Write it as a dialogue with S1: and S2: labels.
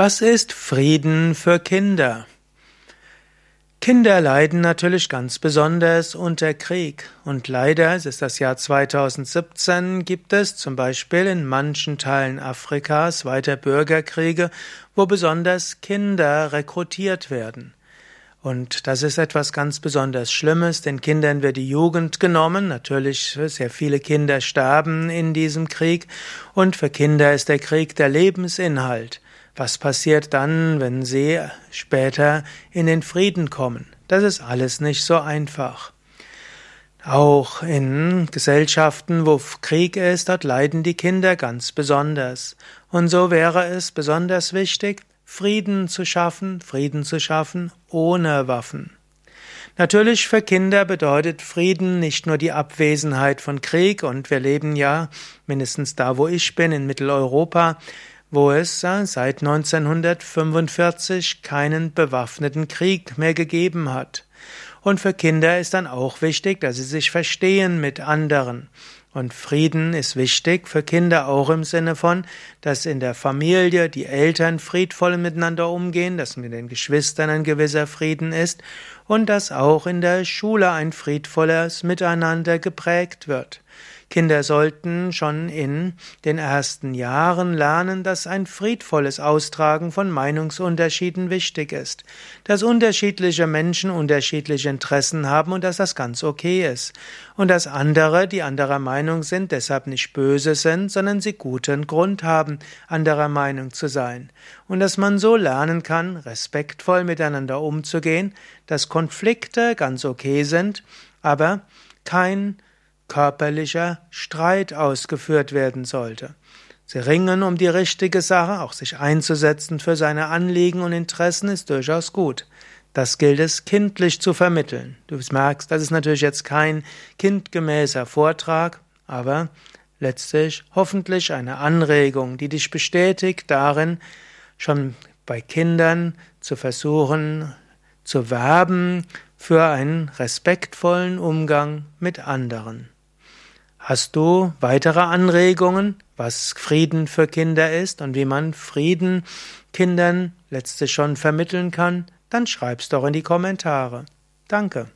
S1: Was ist Frieden für Kinder? Kinder leiden natürlich ganz besonders unter Krieg. Und leider, es ist das Jahr 2017, gibt es zum Beispiel in manchen Teilen Afrikas weiter Bürgerkriege, wo besonders Kinder rekrutiert werden. Und das ist etwas ganz besonders Schlimmes, den Kindern wird die Jugend genommen. Natürlich, sehr viele Kinder sterben in diesem Krieg. Und für Kinder ist der Krieg der Lebensinhalt. Was passiert dann, wenn sie später in den Frieden kommen? Das ist alles nicht so einfach. Auch in Gesellschaften, wo Krieg ist, dort leiden die Kinder ganz besonders. Und so wäre es besonders wichtig, Frieden zu schaffen, Frieden zu schaffen ohne Waffen. Natürlich für Kinder bedeutet Frieden nicht nur die Abwesenheit von Krieg, und wir leben ja mindestens da, wo ich bin, in Mitteleuropa, wo es seit 1945 keinen bewaffneten Krieg mehr gegeben hat. Und für Kinder ist dann auch wichtig, dass sie sich verstehen mit anderen. Und Frieden ist wichtig für Kinder auch im Sinne von, dass in der Familie die Eltern friedvoll miteinander umgehen, dass mit den Geschwistern ein gewisser Frieden ist und dass auch in der Schule ein friedvolles Miteinander geprägt wird. Kinder sollten schon in den ersten Jahren lernen, dass ein friedvolles Austragen von Meinungsunterschieden wichtig ist, dass unterschiedliche Menschen unterschiedliche Interessen haben und dass das ganz okay ist und dass andere, die anderer Meinung sind, deshalb nicht böse sind, sondern sie guten Grund haben, anderer Meinung zu sein und dass man so lernen kann, respektvoll miteinander umzugehen, dass Konflikte ganz okay sind, aber kein körperlicher Streit ausgeführt werden sollte. Sie ringen um die richtige Sache, auch sich einzusetzen für seine Anliegen und Interessen ist durchaus gut. Das gilt es kindlich zu vermitteln. Du merkst, das ist natürlich jetzt kein kindgemäßer Vortrag, aber letztlich hoffentlich eine Anregung, die dich bestätigt darin, schon bei Kindern zu versuchen, zu werben für einen respektvollen Umgang mit anderen. Hast du weitere Anregungen, was Frieden für Kinder ist und wie man Frieden Kindern letztlich schon vermitteln kann? Dann schreib's doch in die Kommentare. Danke.